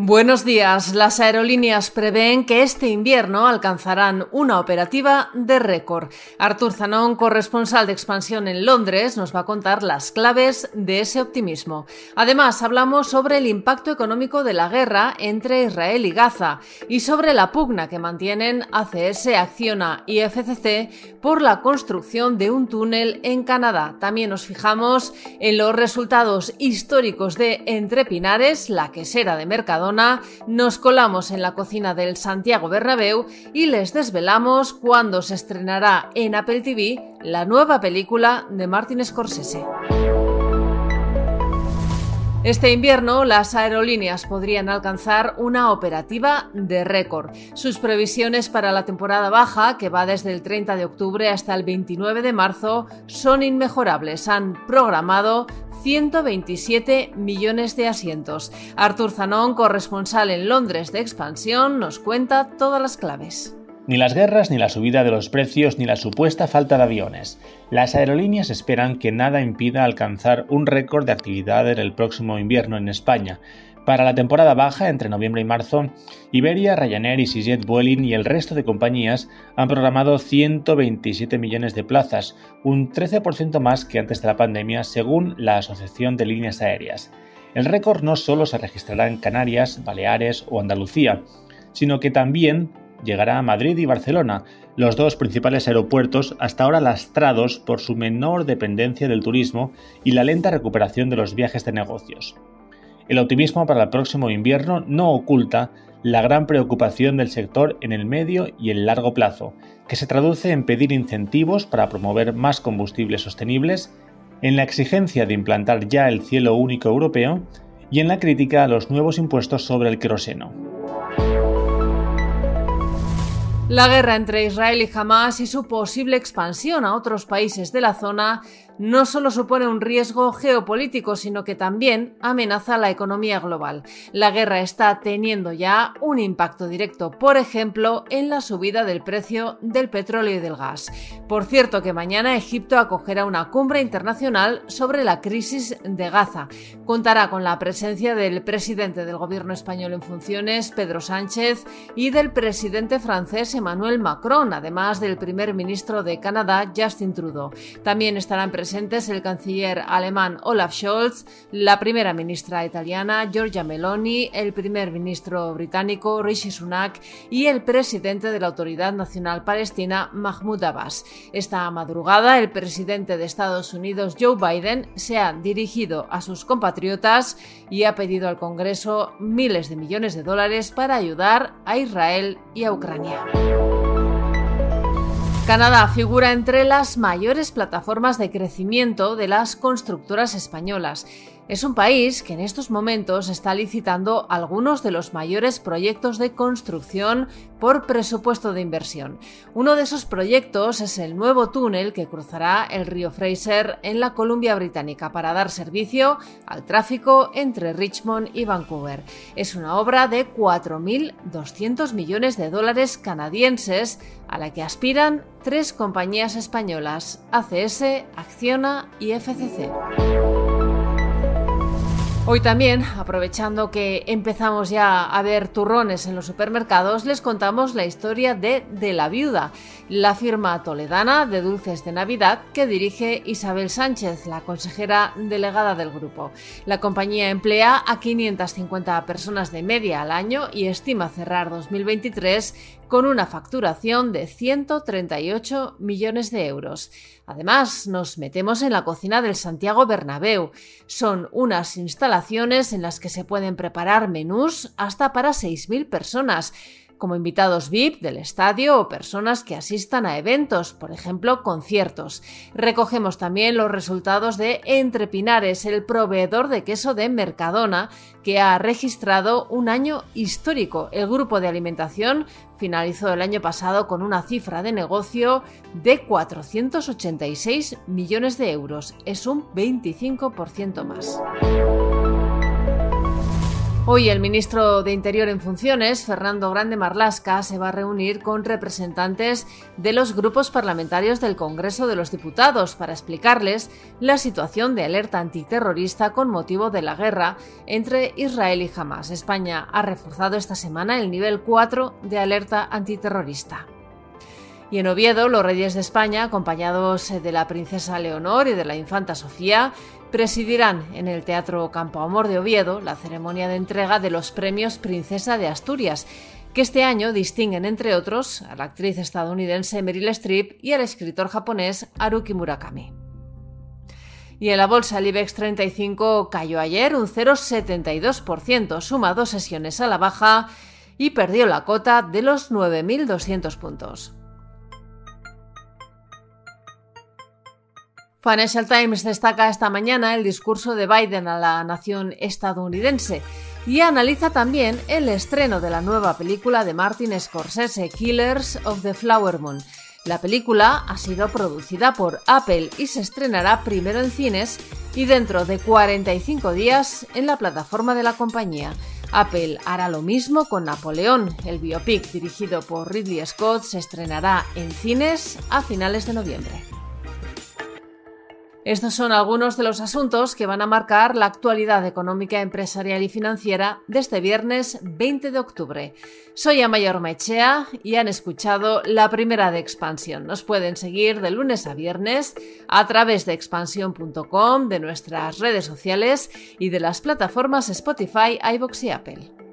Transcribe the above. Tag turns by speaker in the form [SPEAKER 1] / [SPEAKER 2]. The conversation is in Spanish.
[SPEAKER 1] Buenos días. Las aerolíneas prevén que este invierno alcanzarán una operativa de récord. Artur Zanón, corresponsal de expansión en Londres, nos va a contar las claves de ese optimismo. Además, hablamos sobre el impacto económico de la guerra entre Israel y Gaza y sobre la pugna que mantienen ACS, Acciona y FCC por la construcción de un túnel en Canadá. También nos fijamos en los resultados históricos de Entre Pinares, la quesera de Nos colamos en la cocina del Santiago Bernabéu y les desvelamos cuándo se estrenará en Apple TV la nueva película de Martin Scorsese. Este invierno las aerolíneas podrían alcanzar una operativa de récord. Sus previsiones para la temporada baja, que va desde el 30 de octubre hasta el 29 de marzo, son inmejorables. Han programado 127 millones de asientos. Artur Zanón, corresponsal en Londres de Expansión, nos cuenta todas las claves.
[SPEAKER 2] Ni las guerras, ni la subida de los precios, ni la supuesta falta de aviones. Las aerolíneas esperan que nada impida alcanzar un récord de actividad en el próximo invierno en España. Para la temporada baja, entre noviembre y marzo, Iberia, Ryanair, EasyJet, Vueling y el resto de compañías han programado 127 millones de plazas, un 13% más que antes de la pandemia, según la Asociación de Líneas Aéreas. El récord no solo se registrará en Canarias, Baleares o Andalucía, sino que también llegará a Madrid y Barcelona, los dos principales aeropuertos hasta ahora lastrados por su menor dependencia del turismo y la lenta recuperación de los viajes de negocios. El optimismo para el próximo invierno no oculta la gran preocupación del sector en el medio y el largo plazo, que se traduce en pedir incentivos para promover más combustibles sostenibles, en la exigencia de implantar ya el cielo único europeo y en la crítica a los nuevos impuestos sobre el queroseno.
[SPEAKER 1] La guerra entre Israel y Hamas y su posible expansión a otros países de la zona no solo supone un riesgo geopolítico, sino que también amenaza la economía global. La guerra está teniendo ya un impacto directo, por ejemplo, en la subida del precio del petróleo y del gas. Por cierto que mañana Egipto acogerá una cumbre internacional sobre la crisis de Gaza. Contará con la presencia del presidente del gobierno español en funciones, Pedro Sánchez, y del presidente francés Emmanuel Macron, además del primer ministro de Canadá, Justin Trudeau. También estarán presentes el canciller alemán Olaf Scholz, la primera ministra italiana Giorgia Meloni, el primer ministro británico Rishi Sunak y el presidente de la Autoridad Nacional Palestina Mahmoud Abbas. Esta madrugada, el presidente de Estados Unidos Joe Biden se ha dirigido a sus compatriotas y ha pedido al Congreso miles de millones de dólares para ayudar a Israel y a Ucrania. Canadá figura entre las mayores plataformas de crecimiento de las constructoras españolas. Es un país que en estos momentos está licitando algunos de los mayores proyectos de construcción por presupuesto de inversión. Uno de esos proyectos es el nuevo túnel que cruzará el río Fraser en la Columbia Británica para dar servicio al tráfico entre Richmond y Vancouver. Es una obra de 4.200 millones de dólares canadienses a la que aspiran tres compañías españolas, ACS, Acciona y FCC. Hoy también, aprovechando que empezamos ya a ver turrones en los supermercados, les contamos la historia de De la Viuda, la firma toledana de dulces de Navidad que dirige Isabel Sánchez, la consejera delegada del grupo. La compañía emplea a 550 personas de media al año y estima cerrar 2023 con una facturación de 138 millones de euros. Además, nos metemos en la cocina del Santiago Bernabéu. Son unas instalaciones en las que se pueden preparar menús hasta para 6.000 personas como invitados VIP del estadio o personas que asistan a eventos, por ejemplo, conciertos. Recogemos también los resultados de Entre Pinares, el proveedor de queso de Mercadona, que ha registrado un año histórico. El grupo de alimentación finalizó el año pasado con una cifra de negocio de 486 millones de euros. Es un 25% más. Hoy el ministro de Interior en funciones, Fernando Grande Marlasca, se va a reunir con representantes de los grupos parlamentarios del Congreso de los Diputados para explicarles la situación de alerta antiterrorista con motivo de la guerra entre Israel y Hamas. España ha reforzado esta semana el nivel 4 de alerta antiterrorista. Y en Oviedo, los reyes de España, acompañados de la princesa Leonor y de la infanta Sofía, presidirán en el Teatro Campo Amor de Oviedo la ceremonia de entrega de los premios Princesa de Asturias, que este año distinguen, entre otros, a la actriz estadounidense Meryl Streep y al escritor japonés Haruki Murakami. Y en la bolsa el IBEX 35 cayó ayer un 0,72%, suma dos sesiones a la baja y perdió la cota de los 9.200 puntos. Financial Times destaca esta mañana el discurso de Biden a la nación estadounidense y analiza también el estreno de la nueva película de Martin Scorsese, Killers of the Flower Moon. La película ha sido producida por Apple y se estrenará primero en cines y dentro de 45 días en la plataforma de la compañía. Apple hará lo mismo con Napoleón. El biopic dirigido por Ridley Scott se estrenará en cines a finales de noviembre. Estos son algunos de los asuntos que van a marcar la actualidad económica, empresarial y financiera de este viernes 20 de octubre. Soy Amayor Mechea y han escuchado la primera de Expansión. Nos pueden seguir de lunes a viernes a través de expansión.com, de nuestras redes sociales y de las plataformas Spotify, iBox y Apple.